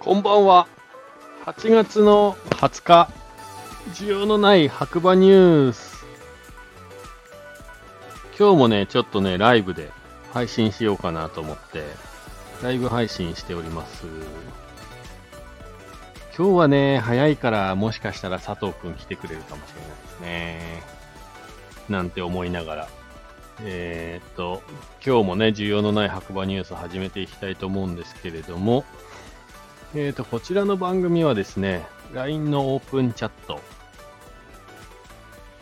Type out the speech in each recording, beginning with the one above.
こんばんは。8月の20日、需要のない白馬ニュース。今日もね、ちょっとね、ライブで配信しようかなと思って、ライブ配信しております。今日はね、早いからもしかしたら佐藤くん来てくれるかもしれないですね。なんて思いながら。えー、っと、今日もね、需要のない白馬ニュース始めていきたいと思うんですけれども、えー、っと、こちらの番組はですね、LINE のオープンチャット、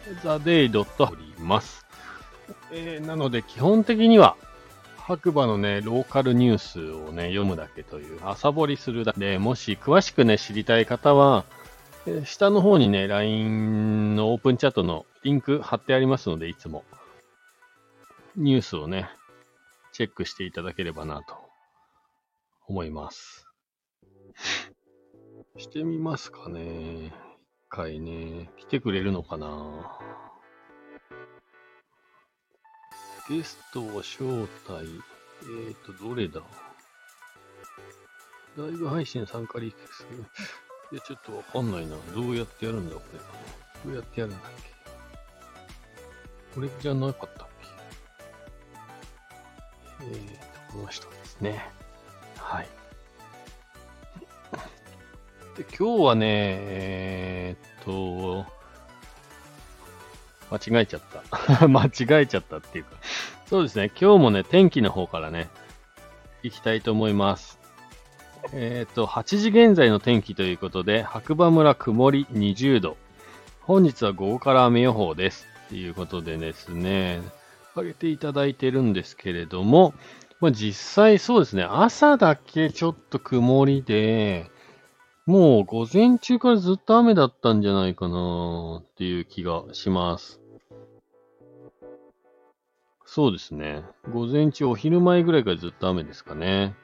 theday. おります。えー、なので、基本的には、白馬のね、ローカルニュースをね、読むだけという、朝掘りするだけで、もし詳しくね、知りたい方は、下の方にね、LINE のオープンチャットのリンク貼ってありますので、いつも。ニュースをね、チェックしていただければなと思います。してみますかね。一回ね、来てくれるのかなゲストを招待。えっ、ー、と、どれだ？ライブ配信参加リクエスト。いや、ちょっとわかんないな。どうやってやるんだ、これ。どうやってやるんだっけ？これじゃなかったえ、ー、と、この人ですね。はい。で、今日はね、えー、っと、間違えちゃった。間違えちゃったっていうかそうですね、今日もね、天気の方からね、行きたいと思います。えっ、と、8時現在の天気ということで、白馬村曇り20度。本日は午後から雨予報です。っていうことでですね、あげていただいてるんですけれども、まあ、実際そうですね、朝だけちょっと曇りで、もう午前中からずっと雨だったんじゃないかなっていう気がします。そうですね。午前中、お昼前ぐらいからずっと雨ですかね。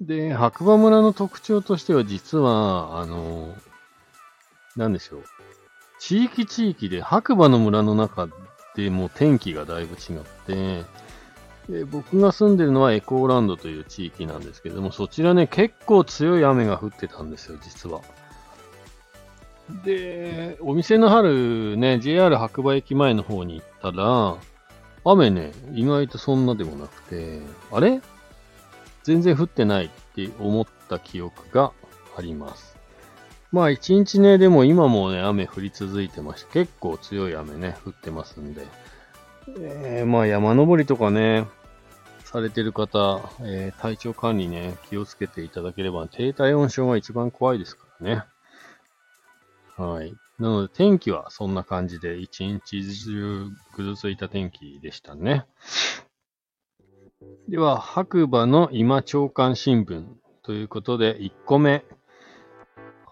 で、白馬村の特徴としては実は、あの、なんでしょう。地域地域で白馬の村の中でもう天気がだいぶ違って、で僕が住んでるのはエコーランドという地域なんですけども、そちらね、結構強い雨が降ってたんですよ、実は。で、お店の春ね、JR 白馬駅前の方に行ったら、雨ね、意外とそんなでもなくて、あれ？全然降ってないって思った記憶があります。まあ一日ね、でも今もね、雨降り続いてまして、結構強い雨ね、降ってますんで。えー、まあ山登りとかね、されてる方、えー、体調管理ね、気をつけていただければ、低体温症が一番怖いですからね。はい。なので天気はそんな感じで一日中ぐずついた天気でしたね。では、白馬の今朝刊新聞ということで1個目。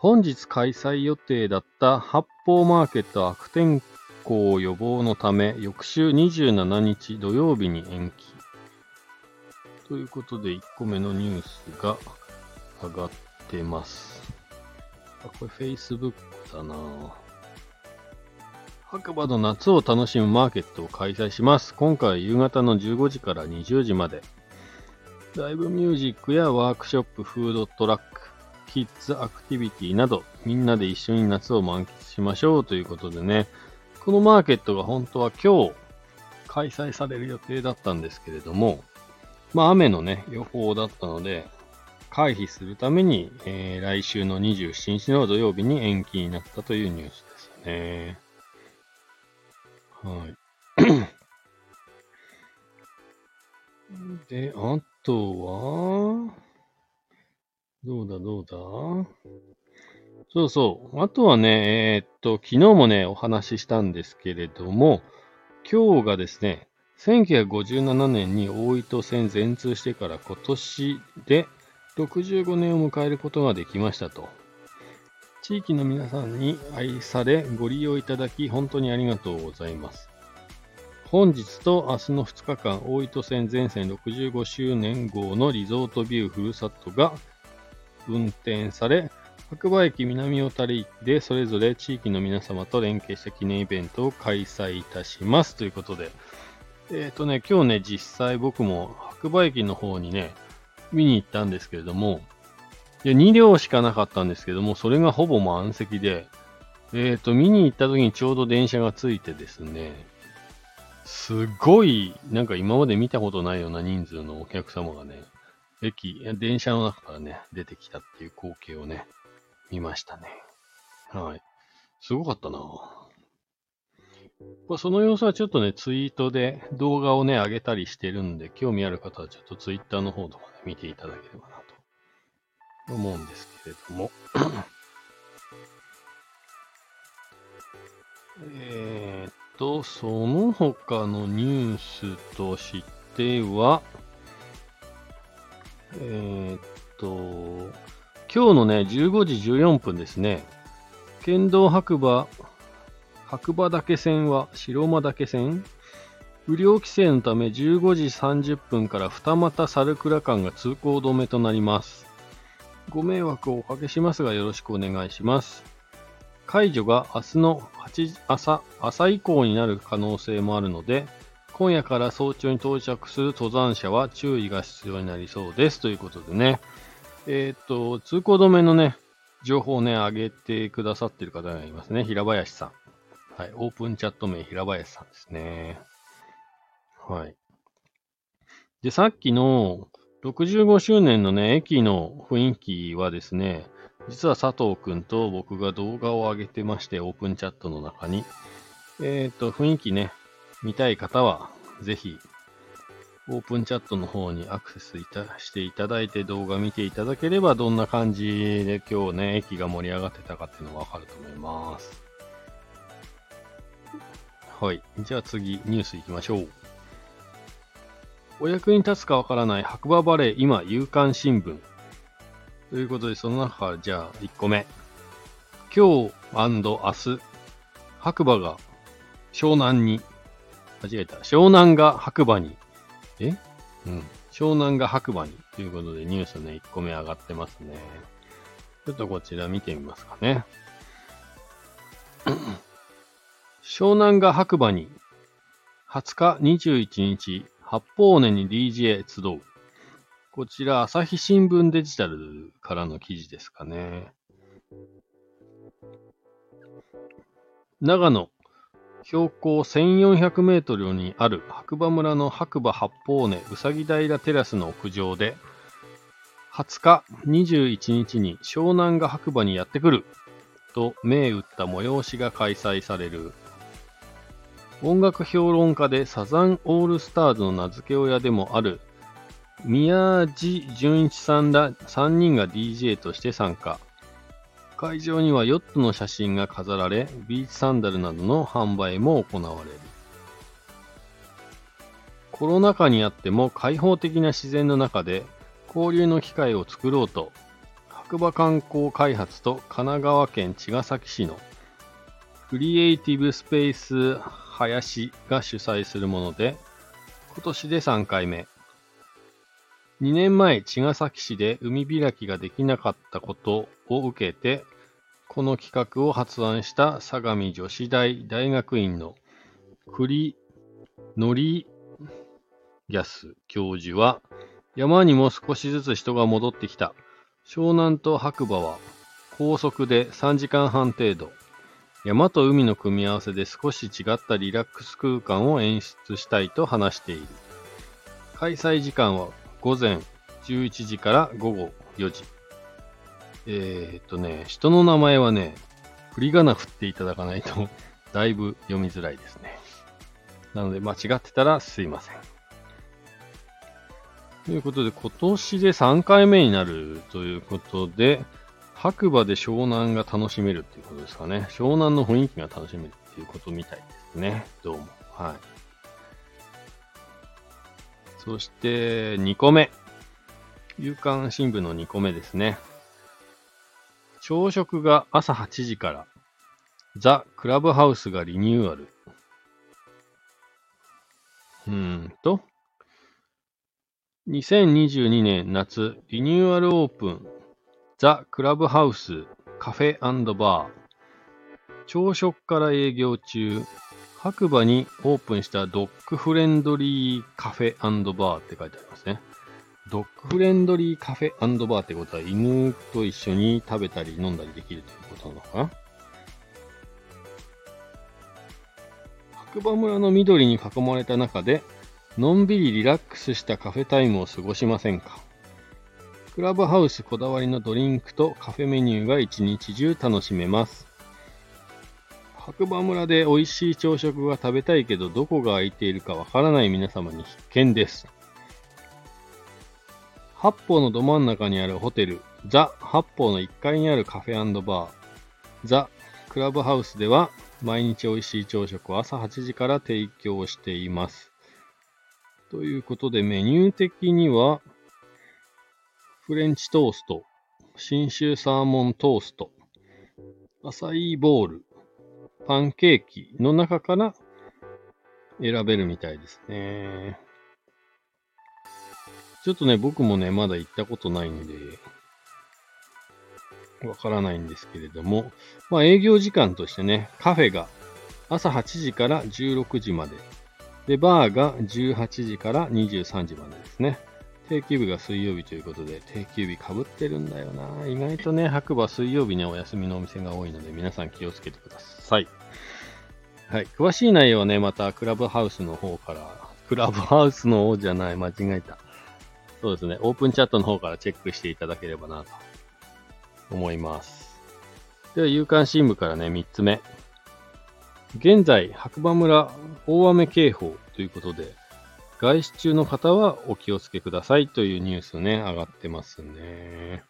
本日開催予定だった八方マーケット悪天候予防のため、翌週27日土曜日に延期。ということで1個目のニュースが上がってます。あ、これ Facebook だな白馬の夏を楽しむマーケットを開催します。今回夕方の15時から20時まで。ライブミュージックやワークショップ、フードトラック、キッズアクティビティなど、みんなで一緒に夏を満喫しましょうということでね、このマーケットが本当は今日開催される予定だったんですけれども、まあ雨のね、予報だったので、回避するために、えー、来週の27日の土曜日に延期になったというニュースですね。はい。で、あとは、どうだどうだ？そうそう。あとはね、えー、っと、昨日もね、お話ししたんですけれども、今日がですね、1957年に大糸線全通してから今年で65年を迎えることができましたと。地域の皆さんに愛されご利用いただき本当にありがとうございます。本日と明日の2日間、大糸線全線65周年号のリゾートビューふるさとが運転され、白馬駅南小樽でそれぞれ地域の皆様と連携した記念イベントを開催いたします。ということで、えっ、とね、今日ね、実際僕も白馬駅の方にね、見に行ったんですけれども、いや、2両しかなかったんですけども、それがほぼ満席で、えっ、と、見に行った時にちょうど電車がついてですね、すごい、なんか今まで見たことないような人数のお客様がね、駅、電車の中からね、出てきたっていう光景をね、見ましたね。はい。すごかったなその様子はちょっとね、ツイートで動画をね、上げたりしてるんで、興味ある方はちょっとツイッターの方とかで見ていただければなと思うんですけれども。えーっと、その他のニュースとしては、えーっと、今日のね、15時14分ですね、県道白馬、白馬岳線は白馬岳線？雨量規制のため15時30分から二俣猿倉間が通行止めとなります。ご迷惑をおかけしますがよろしくお願いします。解除が明日の8朝朝以降になる可能性もあるので、今夜から早朝に到着する登山者は注意が必要になりそうです。ということでね、えっ、と、通行止めのね、情報をね、上げてくださってる方がいますね。平林さん。はい。オープンチャット名、平林さんですね。はい。で、さっきの65周年のね、駅の雰囲気はですね、実は佐藤くんと僕が動画を上げてまして、オープンチャットの中に。えっ、ー、と、雰囲気ね、見たい方は、ぜひ、オープンチャットの方にアクセスいたしていただいて動画見ていただければ、どんな感じで今日ね、駅が盛り上がってたかっていうのがわかると思います。はい。じゃあ次、ニュース行きましょう。お役に立つかわからない白馬バレー今、夕刊新聞。ということで、その中からじゃあ1個目。今日明日、白馬が湘南に、間違えた。湘南が白馬に、え？うん。湘南が白馬にということでニュースね、1個目上がってますね。ちょっとこちら見てみますかね。湘南が白馬に20日、21日、八方根に DJ 集う。こちら、朝日新聞デジタルからの記事ですかね。長野、標高1400メートルにある白馬村の白馬八方根うさぎ平テラスの屋上で、20日、21日に湘南が白馬にやってくると銘打った催しが開催される。音楽評論家でサザンオールスターズの名付け親でもある宮地純一さんら3人が DJ として参加。会場にはヨットの写真が飾られ、ビーチサンダルなどの販売も行われる。コロナ禍にあっても開放的な自然の中で交流の機会を作ろうと、白馬観光開発と神奈川県茅ヶ崎市のクリエイティブスペース林が主催するもので、今年で3回目。2年前、茅ヶ崎市で海開きができなかったことを受けて、この企画を発案した相模女子大大学院の栗ノリギャス教授は、山にも少しずつ人が戻ってきた。湘南と白馬は高速で3時間半程度。山と海の組み合わせで少し違ったリラックス空間を演出したいと話している。開催時間は午前11時から午後4時。えー、っとね、人の名前はね、振り仮名振っていただかないと だいぶ読みづらいですね。なので、間違ってたらすいません。ということで、今年で3回目になるということで、白馬で湘南が楽しめるっていうことですかね。湘南の雰囲気が楽しめるっていうことみたいですね。どうも。はい。そして、2個目。夕刊新聞の2個目ですね。朝食が朝8時から。ザ・クラブハウスがリニューアル。うーんと。2022年夏、リニューアルオープン。ザ・クラブハウスカフェバー。朝食から営業中。白馬にオープンしたドッグフレンドリーカフェバーって書いてありますね。ドッグフレンドリーカフェバーってことは犬と一緒に食べたり飲んだりできるということなのかな？白馬村の緑に囲まれた中で、のんびりリラックスしたカフェタイムを過ごしませんか？クラブハウスこだわりのドリンクとカフェメニューが一日中楽しめます。白馬村で美味しい朝食が食べたいけどどこが空いているかわからない皆様に必見です。八方のど真ん中にあるホテル、ザ・八方の1階にあるカフェバー、ザ・クラブハウスでは毎日美味しい朝食を朝8時から提供しています。ということでメニュー的には、フレンチトースト、信州サーモントースト、アサイーボール、パンケーキの中から選べるみたいですね。ちょっとね、僕もね、まだ行ったことないんで、わからないんですけれども、まあ営業時間としてね、カフェが朝8時から16時まで、で、バーが18時から23時までですね。定休日が水曜日ということで、定休日かぶってるんだよな。意外とね、白馬水曜日ね、お休みのお店が多いので、皆さん気をつけてください。はい。詳しい内容はね、またクラブハウスの方から、クラブハウスの方じゃない、間違えた。そうですね、オープンチャットの方からチェックしていただければなと思います。では、夕刊新聞からね、3つ目。現在、白馬村大雨警報ということで、外出中の方はお気をつけくださいというニュースね、上がってますね。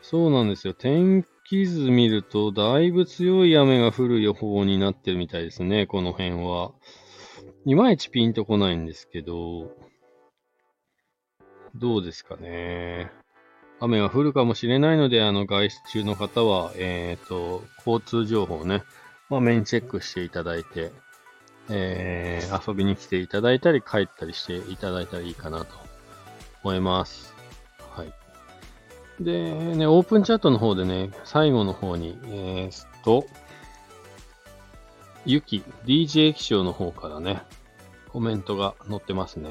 そうなんですよ。天気図見ると、だいぶ強い雨が降る予報になってるみたいですね、この辺は。いまいちピンとこないんですけど、どうですかね。雨が降るかもしれないので、あの、外出中の方は、えっ、ー、と、交通情報ね、まあ、メインチェックしていただいて、えー、遊びに来ていただいたり、帰ったりしていただいたらいいかなと思います。はい。で、ね、オープンチャットの方でね、最後の方に、えー、と、ゆき、DJ 気象の方からね、コメントが載ってますね。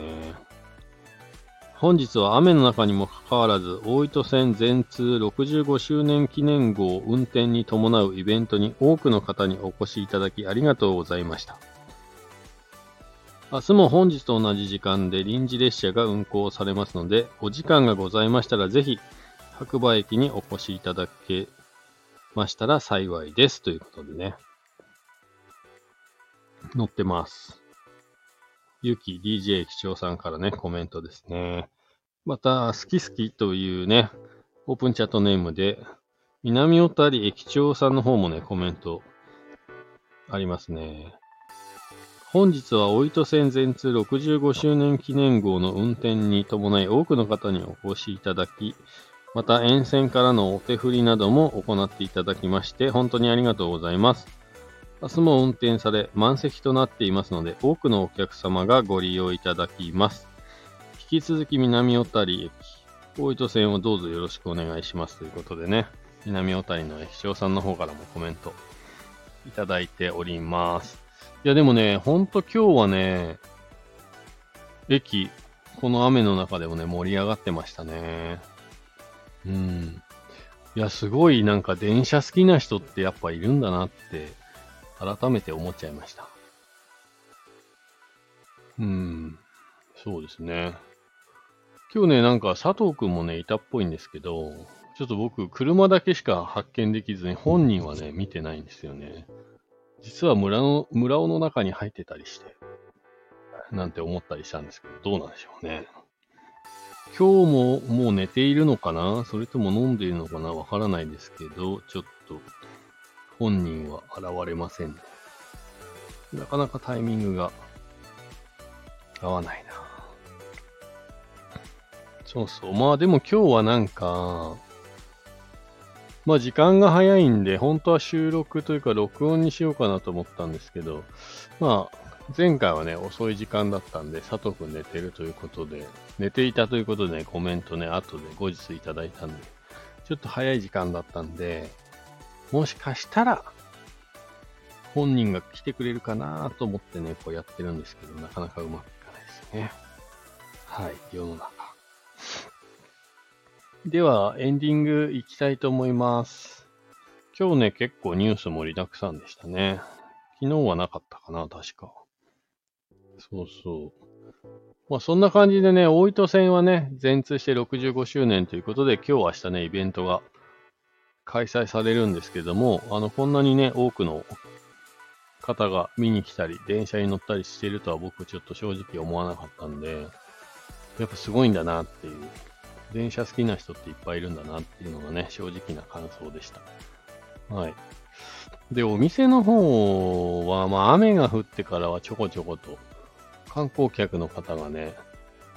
本日は雨の中にもかかわらず、大糸線全通65周年記念号運転に伴うイベントに多くの方にお越しいただきありがとうございました。明日も本日と同じ時間で臨時列車が運行されますので、お時間がございましたらぜひ白馬駅にお越しいただけましたら幸いです。ということでね。乗ってます。ゆき DJ 駅長さんからね、コメントですね。また、好き好きというね、オープンチャットネームで、南小谷駅長さんの方もね、コメントありますね。本日は大糸線全通65周年記念号の運転に伴い多くの方にお越しいただき、また沿線からのお手振りなども行っていただきまして、本当にありがとうございます。明日も運転され満席となっていますので、多くのお客様がご利用いただきます。引き続き南小谷駅、大糸線をどうぞよろしくお願いしますということでね、南小谷の駅長さんの方からもコメントいただいております。いやでもね、ほんと今日はね、駅、この雨の中でもね、盛り上がってましたね。うん。いや、すごいなんか電車好きな人ってやっぱいるんだなって、改めて思っちゃいました。うん。そうですね。今日ね、なんか佐藤くんもね、いたっぽいんですけど、ちょっと僕、車だけしか発見できずに、本人はね、見てないんですよね。実は村の、村尾の中に入ってたりして、なんて思ったりしたんですけど、どうなんでしょうね。今日ももう寝ているのかな？それとも飲んでいるのかな？わからないですけど、ちょっと本人は現れませんね。なかなかタイミングが合わないな。そうそう。まあでも今日はなんか、まあ時間が早いんで、本当は収録というか録音にしようかなと思ったんですけど、まあ前回はね、遅い時間だったんで、佐藤くん寝てるということで、寝ていたということでね、コメントね、後で後日いただいたんで、ちょっと早い時間だったんで、もしかしたら、本人が来てくれるかなと思ってね、こうやってるんですけど、なかなかうまくいかないですね。はい、世の中。では、エンディングいきたいと思います。今日ね、結構ニュース盛りだくさんでしたね。昨日はなかったかな、確か。そうそう。まあそんな感じでね、大糸線はね、全通して65周年ということで、今日明日ね、イベントが開催されるんですけども、あの、こんなにね、多くの方が見に来たり、電車に乗ったりしてるとは僕ちょっと正直思わなかったんで、やっぱすごいんだなっていう、電車好きな人っていっぱいいるんだなっていうのがね、正直な感想でした。はい。で、お店の方は、まあ雨が降ってからはちょこちょこと観光客の方がね、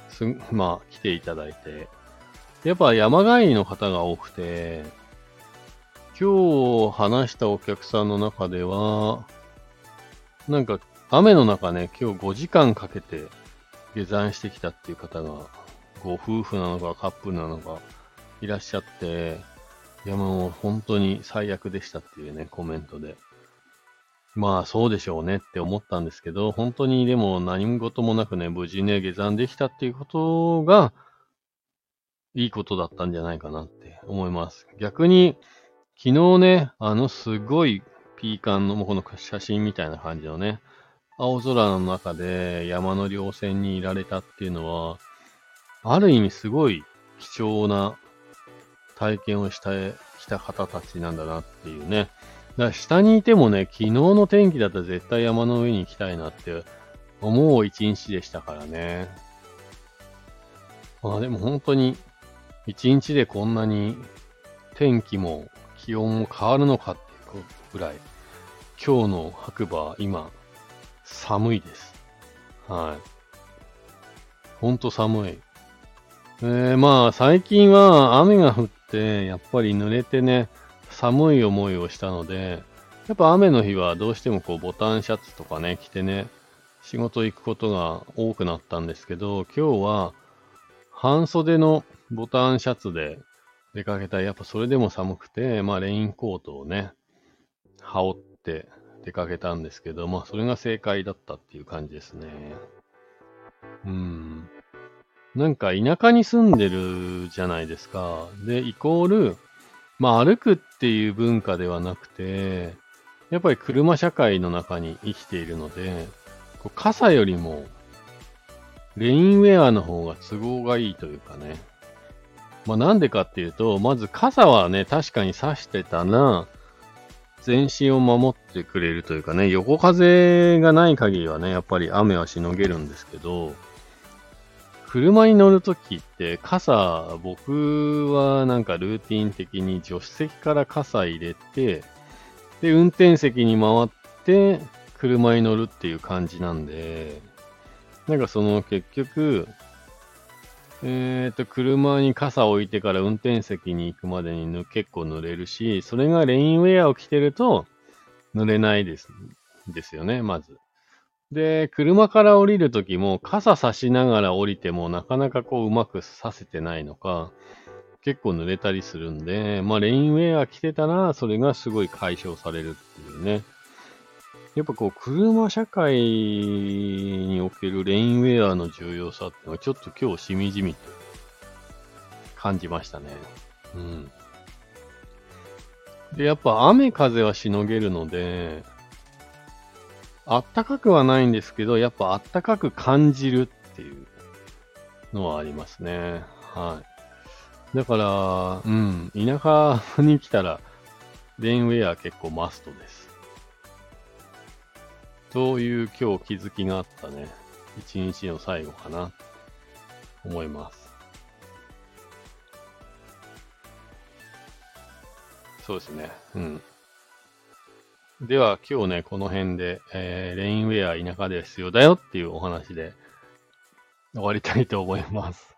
す、まあ来ていただいて、やっぱ山帰りの方が多くて、今日話したお客さんの中では、なんか雨の中ね、今日5時間かけて下山してきたっていう方が、ご夫婦なのかカップルなのかいらっしゃって、いやもう本当に最悪でしたっていうね、コメントで。まあそうでしょうねって思ったんですけど、本当にでも何事もなくね、無事ね、下山できたっていうことが、いいことだったんじゃないかなって思います。逆に、昨日ね、あのすごいピーカンの、この写真みたいな感じのね、青空の中で山の稜線にいられたっていうのは、ある意味すごい貴重な体験をしたきた方たちなんだなっていうね。だから下にいてもね、昨日の天気だったら絶対山の上に行きたいなって思う一日でしたからね。まあでも本当に一日でこんなに天気も気温も変わるのかっていうぐらい、今日の白馬は今寒いです。はい。ほんと寒い。えー、まあ最近は雨が降ってやっぱり濡れてね、寒い思いをしたので、やっぱ雨の日はどうしてもこうボタンシャツとかね、着てね、仕事行くことが多くなったんですけど、今日は半袖のボタンシャツで出かけたらやっぱそれでも寒くて、まあレインコートをね、羽織って出かけたんですけど、まあそれが正解だったっていう感じですね。うん。なんか田舎に住んでるじゃないですか。で、イコール、まあ歩くっていう文化ではなくて、やっぱり車社会の中に生きているので、こう傘よりもレインウェアの方が都合がいいというかね。まあなんでかっていうと、まず傘はね、確かに差してたな、全身を守ってくれるというかね、横風がない限りはね、やっぱり雨はしのげるんですけど、車に乗るときって傘、僕はなんかルーティン的に助手席から傘入れて、で、運転席に回って車に乗るっていう感じなんで、なんかその結局、えっ、と、車に傘置いてから運転席に行くまでに結構濡れるし、それがレインウェアを着てると濡れないです、ですよね、まず。で、車から降りるときも傘差しながら降りてもなかなかこううまくさせてないのか、結構濡れたりするんで、まあレインウェア着てたらそれがすごい解消されるっていうね。やっぱこう車社会におけるレインウェアの重要さっていうのはちょっと今日しみじみと感じましたね。うん。で、やっぱ雨風はしのげるので、あったかくはないんですけど、やっぱあったかく感じるっていうのはありますね。はい。だから、うん、田舎に来たら、レインウェア結構マストです。という今日気づきがあったね、一日の最後かな、思います。そうですね。うん。では今日ね、この辺で、えー、レインウェア田舎で必要だよっていうお話で終わりたいと思います。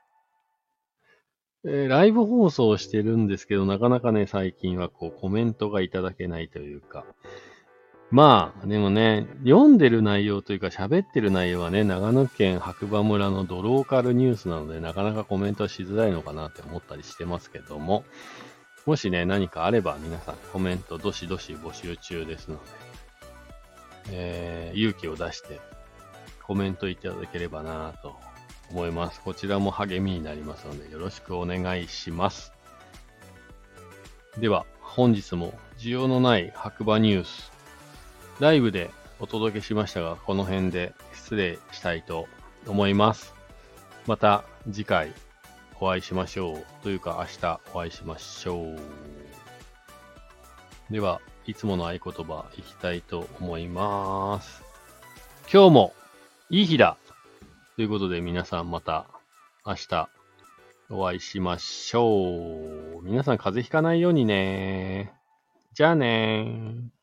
えー、ライブ放送してるんですけど、なかなかね、最近はこうコメントがいただけないというか、まあ、でもね、読んでる内容というか喋ってる内容はね、長野県白馬村のドローカルニュースなので、なかなかコメントしづらいのかなって思ったりしてますけども、もしね、何かあれば皆さんコメントどしどし募集中ですので、えー、勇気を出してコメントいただければなと思います。こちらも励みになりますので、よろしくお願いします。では、本日も需要のない白馬ニュース、ライブでお届けしましたが、この辺で失礼したいと思います。また次回お会いしましょう。というか明日お会いしましょう。では、いつもの合言葉いきたいと思います。今日もいい日だということで皆さんまた明日お会いしましょう。皆さん風邪ひかないようにね。じゃあねー。